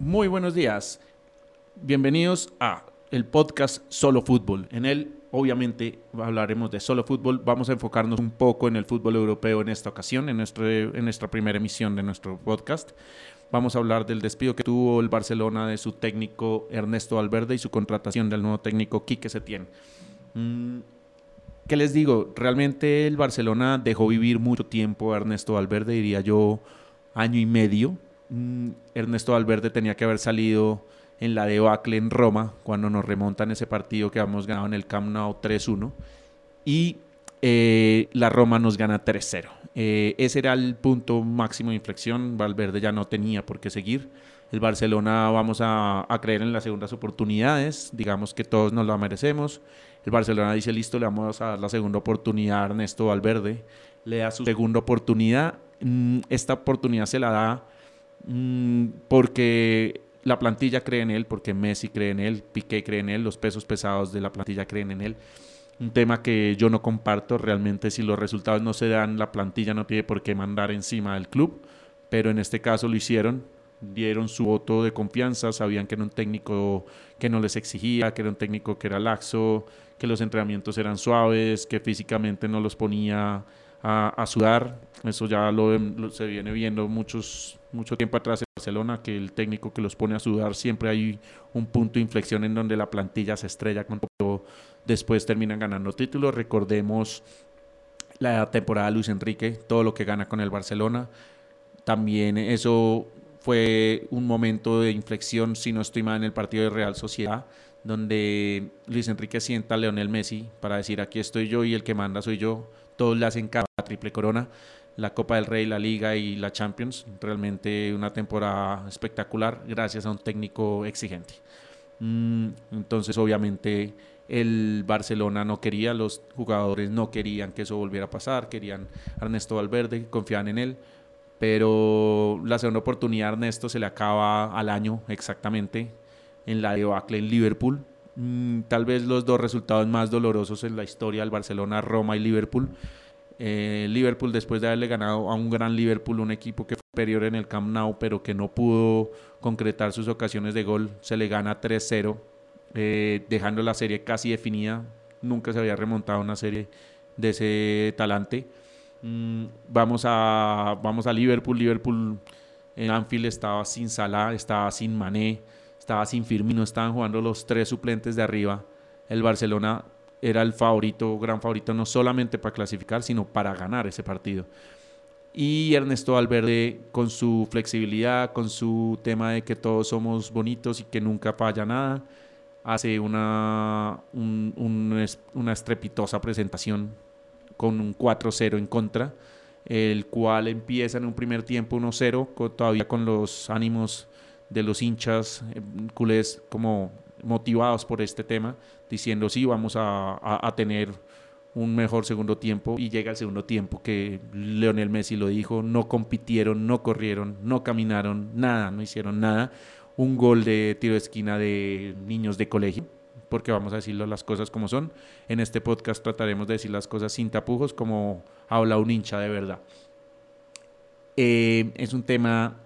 Muy buenos días. Bienvenidos a el podcast Solo Fútbol. En él, obviamente, hablaremos de solo fútbol. Vamos a enfocarnos un poco en el fútbol europeo en esta ocasión, en, nuestro, en nuestra primera emisión de nuestro podcast. Vamos a hablar del despido que tuvo el Barcelona de su técnico Ernesto Valverde y su contratación del nuevo técnico Quique Setién. Mm, ¿Qué les digo? Realmente el Barcelona dejó vivir mucho tiempo a Ernesto Valverde, diría yo año y medio. Mm, Ernesto Valverde tenía que haber salido en la debacle en Roma, cuando nos remontan ese partido que habíamos ganado en el Camp Nou 3-1. Y eh, la Roma nos gana 3-0. Eh, ese era el punto máximo de inflexión. Valverde ya no tenía por qué seguir. El Barcelona vamos a, a, creer en las segundas oportunidades. Digamos que todos nos la merecemos. El Barcelona dice, listo, le vamos a dar la segunda oportunidad a Ernesto Valverde. Le da su segunda oportunidad. Mm, esta oportunidad se la da mm, porque la plantilla cree en él, porque Messi cree en él, Piqué cree en él, los pesos pesados de la plantilla creen en él. Un tema que yo no comparto realmente, si los resultados no se dan, la plantilla no tiene por qué mandar encima del club, pero en este caso lo hicieron, dieron su voto de confianza, sabían que era un técnico que no les exigía, que era un técnico que era laxo, que los entrenamientos eran suaves, que físicamente no los ponía a, sudar. Eso ya lo, se viene viendo muchos, mucho tiempo atrás en Barcelona, que el técnico que los pone a sudar siempre hay un punto de inflexión en donde la plantilla se estrella cuando después terminan ganando títulos. Recordemos la temporada de Luis Enrique, todo lo que gana con el Barcelona. También eso fue un momento de inflexión, si no estoy mal, en el partido de Real Sociedad, donde Luis Enrique sienta a Leonel Messi para decir aquí estoy yo y el que manda soy yo todos le hacen cada triple corona, la Copa del Rey, la Liga y la Champions. Realmente una temporada espectacular gracias a un técnico exigente. Mm, entonces, obviamente, el Barcelona no quería, los jugadores no querían que eso volviera a pasar, querían a Ernesto Valverde, confiaban en él, pero la segunda oportunidad a Ernesto se le acaba al año exactamente en la debacle en Liverpool. Mm, tal vez los dos resultados más dolorosos en la historia del Barcelona, Roma y Liverpool. Eh, Liverpool después de haberle ganado a un gran Liverpool, un equipo que fue superior en el Camp Nou, pero que no pudo concretar sus ocasiones de gol, se le gana 3-0, eh, dejando la serie casi definida. Nunca se había remontado una serie de ese talante. Mm, vamos, a, vamos a Liverpool. Liverpool en Anfield estaba sin Salah, estaba sin Mané estaba sin Firmino, estaban jugando los tres suplentes de arriba. El Barcelona era el favorito, gran favorito, no solamente para clasificar, sino para ganar ese partido. Y Ernesto Valverde, con su flexibilidad, con su tema de que todos somos bonitos y que nunca falla nada, hace una, una estrepitosa presentación con un 4-0 en contra, el cual empieza en un primer tiempo 1-0, todavía con los ánimos de los hinchas eh, culés como motivados por este tema, diciendo sí, vamos a, tener un mejor segundo tiempo y llega el segundo tiempo que Leonel Messi lo dijo, no compitieron, no corrieron, no caminaron, nada, no hicieron nada. Un gol de tiro de esquina de niños de colegio, porque vamos a decirlo las cosas como son. En este podcast trataremos de decir las cosas sin tapujos, como habla un hincha de verdad. Eh, es un tema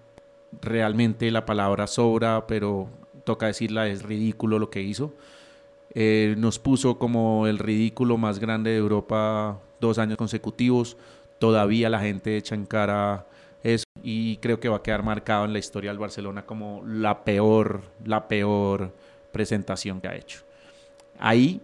realmente la palabra sobra, pero toca decirla, es ridículo lo que hizo. Eh, nos puso como el ridículo más grande de Europa dos años consecutivos. Todavía la gente echa en cara eso y creo que va a quedar marcado en la historia del Barcelona como la peor, la peor presentación que ha hecho. Ahí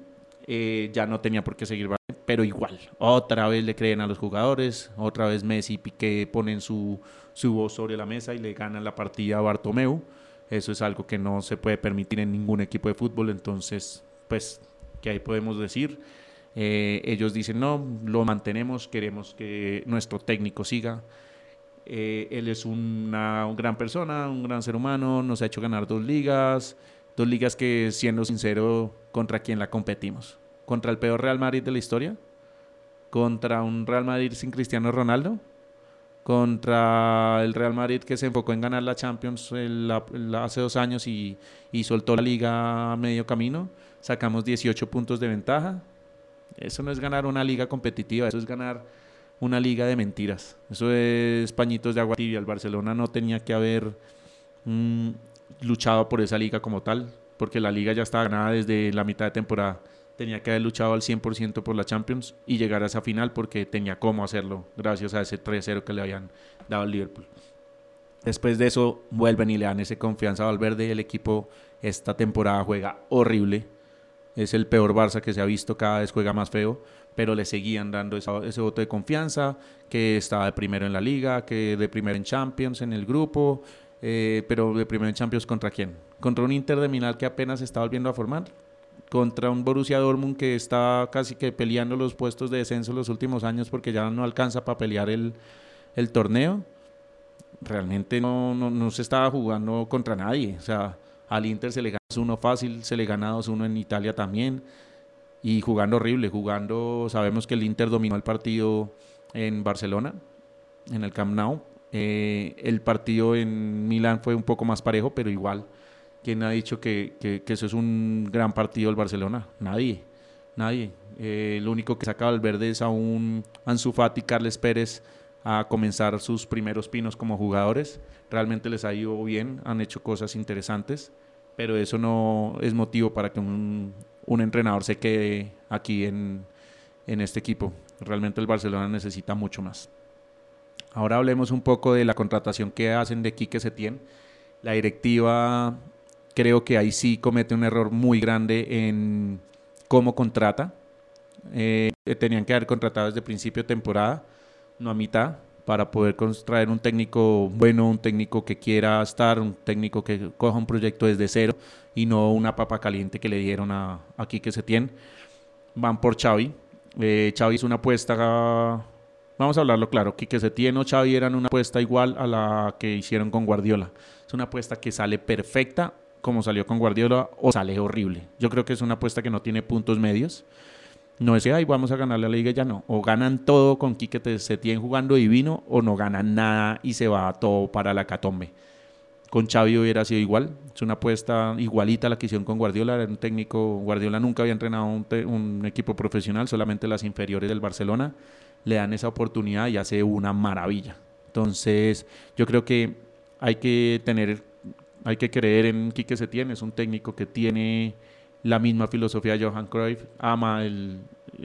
eh, ya no tenía por qué seguir, pero igual, otra vez le creen a los jugadores, otra vez Messi y Piqué ponen su, su voz sobre la mesa y le ganan la partida a Bartomeu. Eso es algo que no se puede permitir en ningún equipo de fútbol, entonces, pues, ¿qué ahí podemos decir? Eh, ellos dicen, no, lo mantenemos, queremos que nuestro técnico siga. Eh, él es una, gran persona, un gran ser humano, nos ha hecho ganar dos ligas, dos ligas que, siendo sincero, ¿contra quién la competimos? ¿Contra el peor Real Madrid de la historia? ¿Contra un Real Madrid sin Cristiano Ronaldo? Contra el Real Madrid que se enfocó en ganar la Champions hace dos años y, soltó la liga a medio camino. Sacamos 18 puntos de ventaja. Eso no es ganar una liga competitiva, eso es ganar una liga de mentiras. Eso es pañitos de agua tibia. El Barcelona no tenía que haber mm, luchado por esa liga como tal, porque la liga ya estaba ganada desde la mitad de temporada. Tenía que haber luchado al 100% por la Champions y llegar a esa final porque tenía cómo hacerlo, gracias a ese 3-0 que le habían dado al Liverpool. Después de eso, vuelven y le dan ese confianza a Valverde. El equipo esta temporada juega horrible. Es el peor Barça que se ha visto, cada vez juega más feo, pero le seguían dando ese voto de confianza, que estaba de primero en la liga, que de primero en Champions en el grupo, eh, pero de primero en Champions contra quién? Contra un Inter de Milán que apenas está volviendo a formar, contra un Borussia Dortmund que está casi que peleando los puestos de descenso los últimos años porque ya no alcanza para pelear el, el torneo. Realmente no, no, no se estaba jugando contra nadie, o sea al Inter se le gana 1 fácil, se le gana 2-1 en Italia también. Y jugando horrible, jugando, sabemos que el Inter dominó el partido en Barcelona, en el Camp Nou. Eh, el partido en Milán fue un poco más parejo, pero igual, ¿quién ha dicho que, que, eso es un gran partido el Barcelona? Nadie, nadie. Eh, lo único que saca verde es a un Ansu Fati, Carles Pérez, a comenzar sus primeros pinos como jugadores. Realmente les ha ido bien, han hecho cosas interesantes, pero eso no es motivo para que un, entrenador se quede aquí en, este equipo. Realmente el Barcelona necesita mucho más. Ahora hablemos un poco de la contratación que hacen de Quique Setién. La directiva creo que ahí sí comete un error muy grande en cómo contrata. Eh, tenían que haber contratado desde principio de temporada no a mitad, para poder traer un técnico bueno, un técnico que quiera estar, un técnico que coja un proyecto desde cero y no una papa caliente que le dieron a, aquí que. Van por Xavi. Eh, Xavi es una apuesta, vamos a hablarlo claro, que se tiene o Xavi eran una apuesta igual a la que hicieron con Guardiola. Es una apuesta que sale perfecta como salió con Guardiola o sale horrible. Yo creo que es una apuesta que no tiene puntos medios. No es que, ay, vamos a ganar la liga ya no. O ganan todo con Quique Setién jugando divino o no ganan nada y se va todo para la catombe. Con Xavi hubiera sido igual. Es una apuesta igualita a la que hicieron con Guardiola. Era un técnico, Guardiola nunca había entrenado un, un equipo profesional, solamente las inferiores del Barcelona. Le dan esa oportunidad y hace una maravilla. Entonces, yo creo que hay que tener, hay que creer en Quique Setién. Es un técnico que tiene la misma filosofía de Johan Cruyff, ama, el,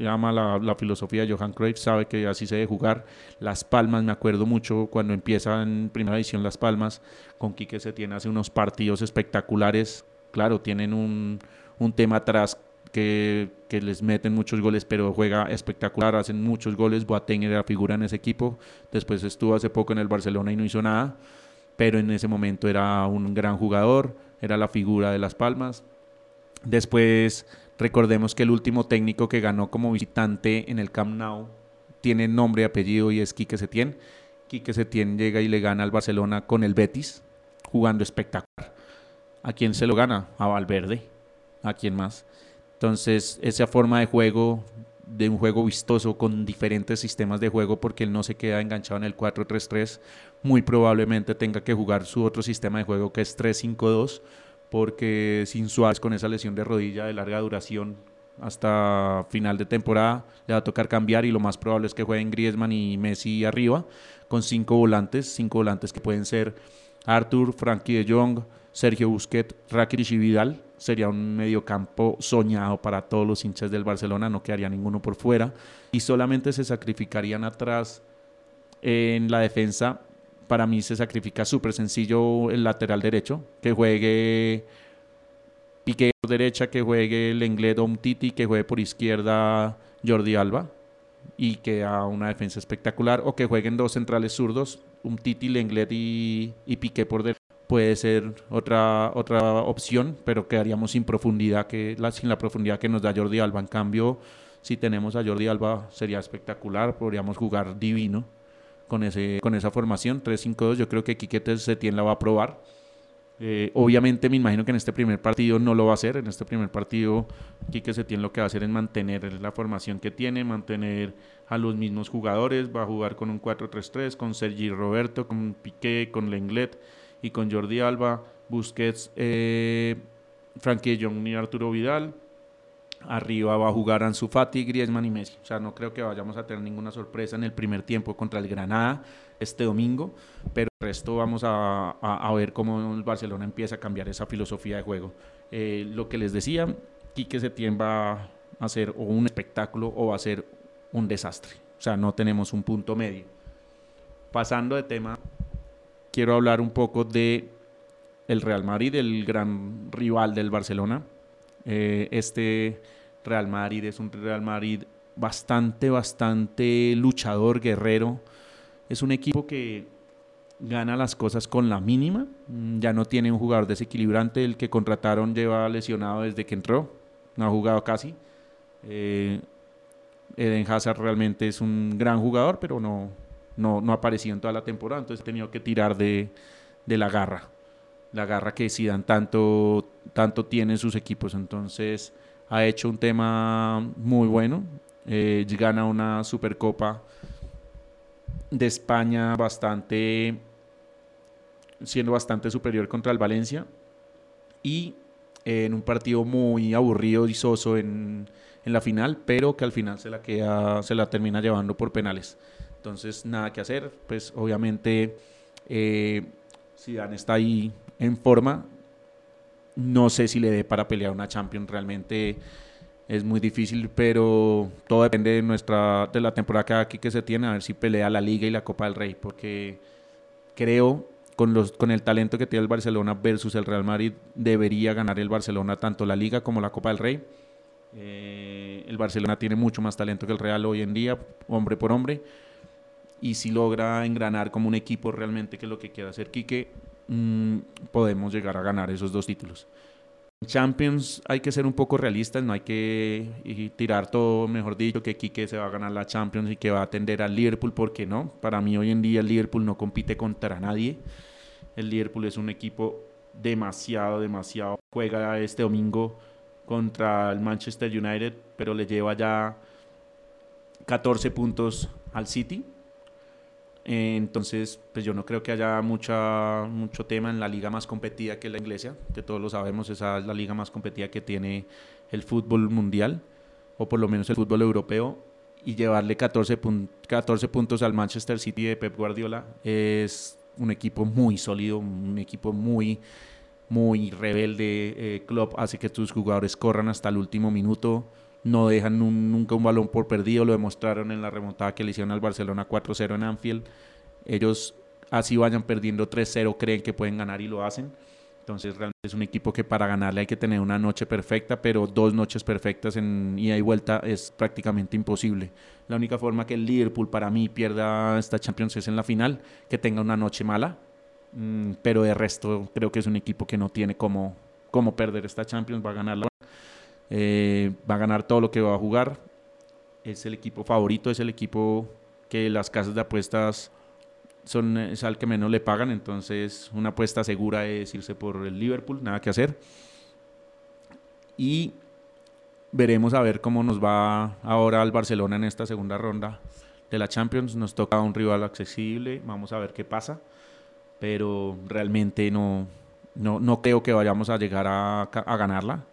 ama la, filosofía de Johan Cruyff, sabe que así se debe jugar. Las Palmas, me acuerdo mucho cuando empieza en primera edición Las Palmas, con Quique se tiene hace unos partidos espectaculares. Claro, tienen un, un tema atrás que, que, les meten muchos goles, pero juega espectacular, hacen muchos goles. Boateng era figura en ese equipo. Después estuvo hace poco en el Barcelona y no hizo nada, pero en ese momento era un gran jugador, era la figura de Las Palmas Después, recordemos que el último técnico que ganó como visitante en el Camp Nou tiene nombre y apellido y es Quique Setién. Quique Setién llega y le gana al Barcelona con el Betis, jugando espectacular. ¿A quién se lo gana? A Valverde. ¿A quién más? Entonces, esa forma de juego, de un juego vistoso con diferentes sistemas de juego, porque él no se queda enganchado en el 4-3-3, muy probablemente tenga que jugar su otro sistema de juego que es 3-5-2 porque sin Suárez con esa lesión de rodilla de larga duración hasta final de temporada le va a tocar cambiar y lo más probable es que jueguen Griezmann y Messi arriba con cinco volantes, cinco volantes que pueden ser Arthur, Frankie de Jong, Sergio Busquets, Rakitic y Vidal. Sería un mediocampo soñado para todos los hinchas del Barcelona, no quedaría ninguno por fuera. Y solamente se sacrificarían atrás en la defensa. Para mí se sacrifica súper sencillo el lateral derecho, que juegue Piqué por derecha, que juegue el inglés Titi, que juegue por izquierda Jordi Alba y que haga una defensa espectacular, o que jueguen dos centrales zurdos, un Titi, Lenglet y, y Piqué por derecha. Puede ser otra, otra opción, pero quedaríamos sin profundidad, que, la, sin la profundidad que nos da Jordi Alba. En cambio, si tenemos a Jordi Alba sería espectacular, podríamos jugar divino con, ese, con esa formación 3-5-2. Yo creo que Quiquete Setién la va a probar. Eh, obviamente me imagino que en este primer partido no lo va a hacer. En este primer partido Quique Setién lo que va a hacer es mantener la formación que tiene, mantener a los mismos jugadores. Va a jugar con un 4-3-3, con Sergi Roberto, con Piqué, con Lenglet y con Jordi Alba, Busquets, eh, Frankie Young y Arturo Vidal. Arriba va a jugar Ansu Fati, Griezmann y Messi. O sea, no creo que vayamos a tener ninguna sorpresa en el primer tiempo contra el Granada este domingo, pero el resto vamos a, ver cómo el Barcelona empieza a cambiar esa filosofía de juego. Eh, lo que les decía, Quique Setién va a hacer o un espectáculo o va a ser un desastre. O sea, no tenemos un punto medio. Pasando de tema, quiero hablar un poco de el Real Madrid, el gran rival del Barcelona. Eh, este Real Madrid es un Real Madrid bastante, bastante luchador, guerrero. Es un equipo que gana las cosas con la mínima. Mm, ya no tiene un jugador desequilibrante. El que contrataron lleva lesionado desde que entró. No ha jugado casi. Eh, Eden Hazard realmente es un gran jugador, pero no, no, no ha aparecido en toda la temporada. Entonces ha tenido que tirar de, de la garra. La garra que Zidane tanto, tanto tiene en sus equipos. Entonces ha hecho un tema muy bueno. Eh, gana una Supercopa de España bastante siendo bastante superior contra el Valencia y en un partido muy aburrido y soso en, en, la final, pero que al final se la queda, se la termina llevando por penales. Entonces, nada que hacer, pues obviamente eh, Zidane está ahí en forma, no sé si le dé para pelear una Champions, realmente es muy difícil, pero todo depende de nuestra de la temporada que aquí que se tiene, a ver si pelea la Liga y la Copa del Rey, porque creo con los con el talento que tiene el Barcelona versus el Real Madrid debería ganar el Barcelona tanto la Liga como la Copa del Rey. Eh, el Barcelona tiene mucho más talento que el Real hoy en día, hombre por hombre, y si logra engranar como un equipo realmente que es lo que quiere hacer Quique, Mm, podemos llegar a ganar esos dos títulos. Champions hay que ser un poco realistas, no hay que tirar todo, mejor dicho, que Quique se va a ganar la Champions y que va a atender al Liverpool, porque no. Para mí hoy en día el Liverpool no compite contra nadie. El Liverpool es un equipo demasiado, demasiado. Juega este domingo contra el Manchester United, pero le lleva ya 14 puntos al City entonces, pues yo no creo que haya mucha, mucho tema en la liga más competida que la inglesa, que todos lo sabemos, esa es la liga más competida que tiene el fútbol mundial, o por lo menos el fútbol europeo, y llevarle 14, 14 puntos al Manchester City de Pep Guardiola es un equipo muy sólido, un equipo muy, muy rebelde. Eh, Klopp hace que tus jugadores corran hasta el último minuto no dejan nunca un balón por perdido, lo demostraron en la remontada que le hicieron al Barcelona 4-0 en Anfield. Ellos así vayan perdiendo 3-0, creen que pueden ganar y lo hacen. Entonces realmente es un equipo que para ganarle hay que tener una noche perfecta, pero dos noches perfectas en ida y vuelta es prácticamente imposible. La única forma que el Liverpool para mí pierda esta Champions es en la final, que tenga una noche mala, mm, pero de resto creo que es un equipo que no tiene cómo, cómo perder esta Champions, va a ganarla. Eh, va a ganar todo lo que va a jugar. Es el equipo favorito, es el equipo que las casas de apuestas son es al que menos le pagan, entonces una apuesta segura es irse por el Liverpool, nada que hacer. Y veremos a ver cómo nos va ahora al Barcelona en esta segunda ronda de la Champions. Nos toca un rival accesible, vamos a ver qué pasa, pero realmente no, no, no creo que vayamos a llegar a, a ganarla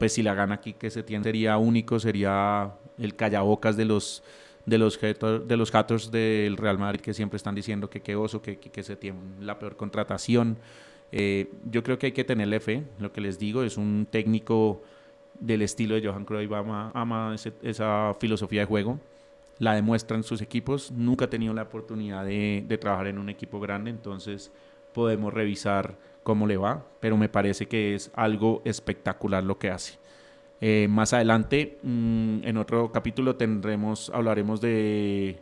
pues si la gana aquí que se tiene sería único, sería el callabocas de los de los de los haters del Real Madrid que siempre están diciendo que qué oso, que, que, se tiene la peor contratación. Eh, yo creo que hay que tenerle fe, lo que les digo, es un técnico del estilo de Johan Cruyff, ama, esa filosofía de juego, la demuestra en sus equipos, nunca ha tenido la oportunidad de trabajar en un equipo grande, entonces podemos revisar cómo le va, pero me parece que es algo espectacular lo que hace. Eh, más adelante, mm, en otro capítulo, tendremos, hablaremos de,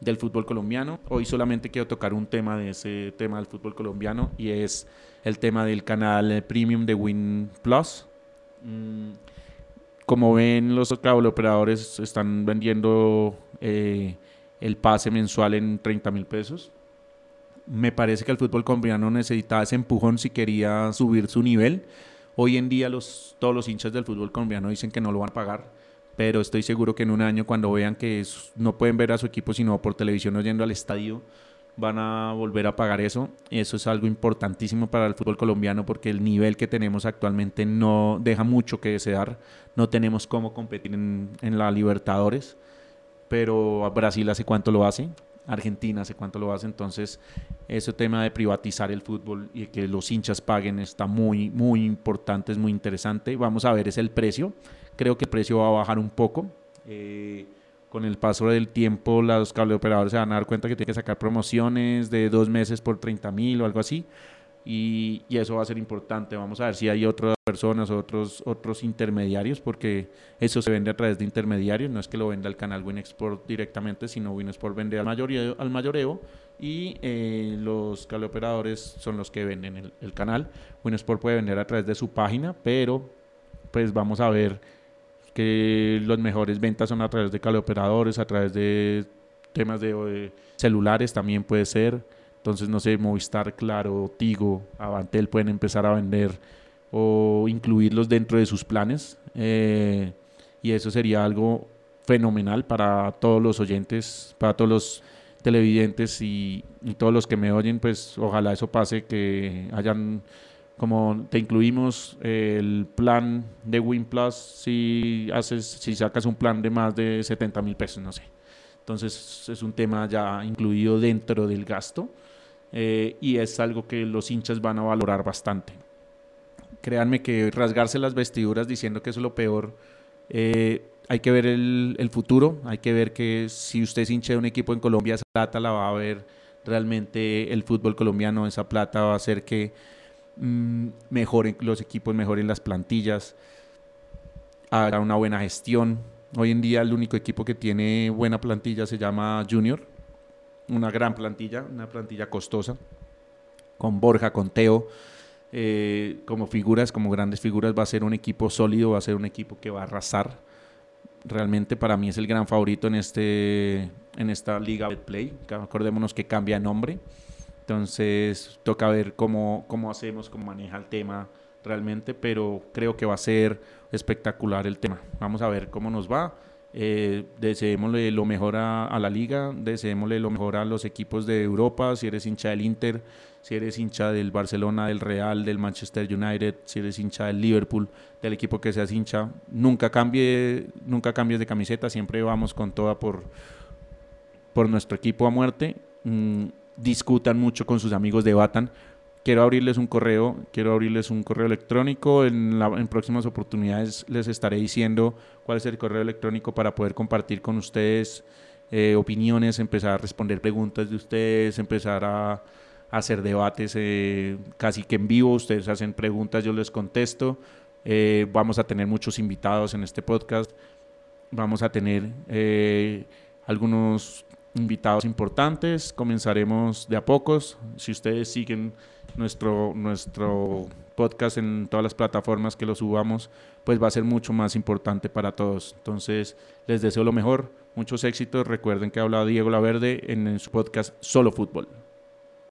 del fútbol colombiano. Hoy solamente quiero tocar un tema de ese tema del fútbol colombiano y es el tema del canal premium de Win Plus. Mm, como ven, los operadores están vendiendo eh, el pase mensual en 30 mil pesos me parece que el fútbol colombiano necesitaba ese empujón si quería subir su nivel. Hoy en día todos los hinchas del fútbol colombiano dicen que no lo van a pagar, pero estoy seguro que en un año cuando vean que no pueden ver a su equipo sino por televisión o yendo al estadio, van a volver a pagar eso. Eso es algo importantísimo para el fútbol colombiano porque el nivel que tenemos actualmente no deja mucho que desear. No tenemos cómo competir en, en la Libertadores, pero Brasil hace cuánto lo hace. Argentina hace cuánto lo hace, entonces ese tema de privatizar el fútbol y que los hinchas paguen está muy, muy importante, es muy interesante. Vamos a ver, es el precio. Creo que el precio va a bajar un poco. Eh, con el paso del tiempo los cableoperadores se van a dar cuenta que tienen que sacar promociones de dos meses por 30 mil o algo así. Y, eso va a ser importante. Vamos a ver si hay otras personas, otros, otros intermediarios, porque eso se vende a través de intermediarios. No es que lo venda el canal Winexport directamente, sino Winexport vende al mayoreo, al mayoreo y eh, los cableoperadores son los que venden el, canal. Winexport puede vender a través de su página, pero pues vamos a ver que las mejores ventas son a través de operadores, a través de temas de, celulares también puede ser. Entonces, no sé, Movistar, Claro, Tigo, Avantel pueden empezar a vender o incluirlos dentro de sus planes. Eh, y eso sería algo fenomenal para todos los oyentes, para todos los televidentes y, y todos los que me oyen, pues ojalá eso pase, que hayan como te incluimos el plan de Win Plus si haces si sacas un plan de más de 70 mil pesos no sé entonces es un tema ya incluido dentro del gasto eh, y es algo que los hinchas van a valorar bastante créanme que rasgarse las vestiduras diciendo que es lo peor eh, hay que ver el, el, futuro hay que ver que si usted es hincha de un equipo en Colombia esa plata la va a ver realmente el fútbol colombiano esa plata va a hacer que Mm, mejoren los equipos, mejoren las plantillas, haga una buena gestión. Hoy en día el único equipo que tiene buena plantilla se llama Junior, una gran plantilla, una plantilla costosa, con Borja, con Teo, eh, como figuras, como grandes figuras, va a ser un equipo sólido, va a ser un equipo que va a arrasar. Realmente para mí es el gran favorito en, este, en esta liga Betplay. Acordémonos que cambia nombre. Entonces toca ver cómo, cómo hacemos, cómo maneja el tema realmente, pero creo que va a ser espectacular el tema. Vamos a ver cómo nos va. Eh, deseémosle lo mejor a, la liga, deseémosle lo mejor a los equipos de Europa, si eres hincha del Inter, si eres hincha del Barcelona, del Real, del Manchester United, si eres hincha del Liverpool, del equipo que seas hincha, nunca cambie, nunca cambies de camiseta, siempre vamos con toda por, por nuestro equipo a muerte. Mm, discutan mucho con sus amigos, debatan. Quiero abrirles un correo, quiero abrirles un correo electrónico. En, en próximas oportunidades les estaré diciendo cuál es el correo electrónico para poder compartir con ustedes eh, opiniones, empezar a responder preguntas de ustedes, empezar a, hacer debates eh, casi que en vivo. Ustedes hacen preguntas, yo les contesto. Eh, vamos a tener muchos invitados en este podcast. Vamos a tener algunos invitados importantes. Comenzaremos de a pocos. Si ustedes siguen nuestro, nuestro podcast en todas las plataformas que lo subamos, pues va a ser mucho más importante para todos. Entonces, les deseo lo mejor, muchos éxitos. Recuerden que ha hablado Diego Laverde en su podcast Solo Fútbol.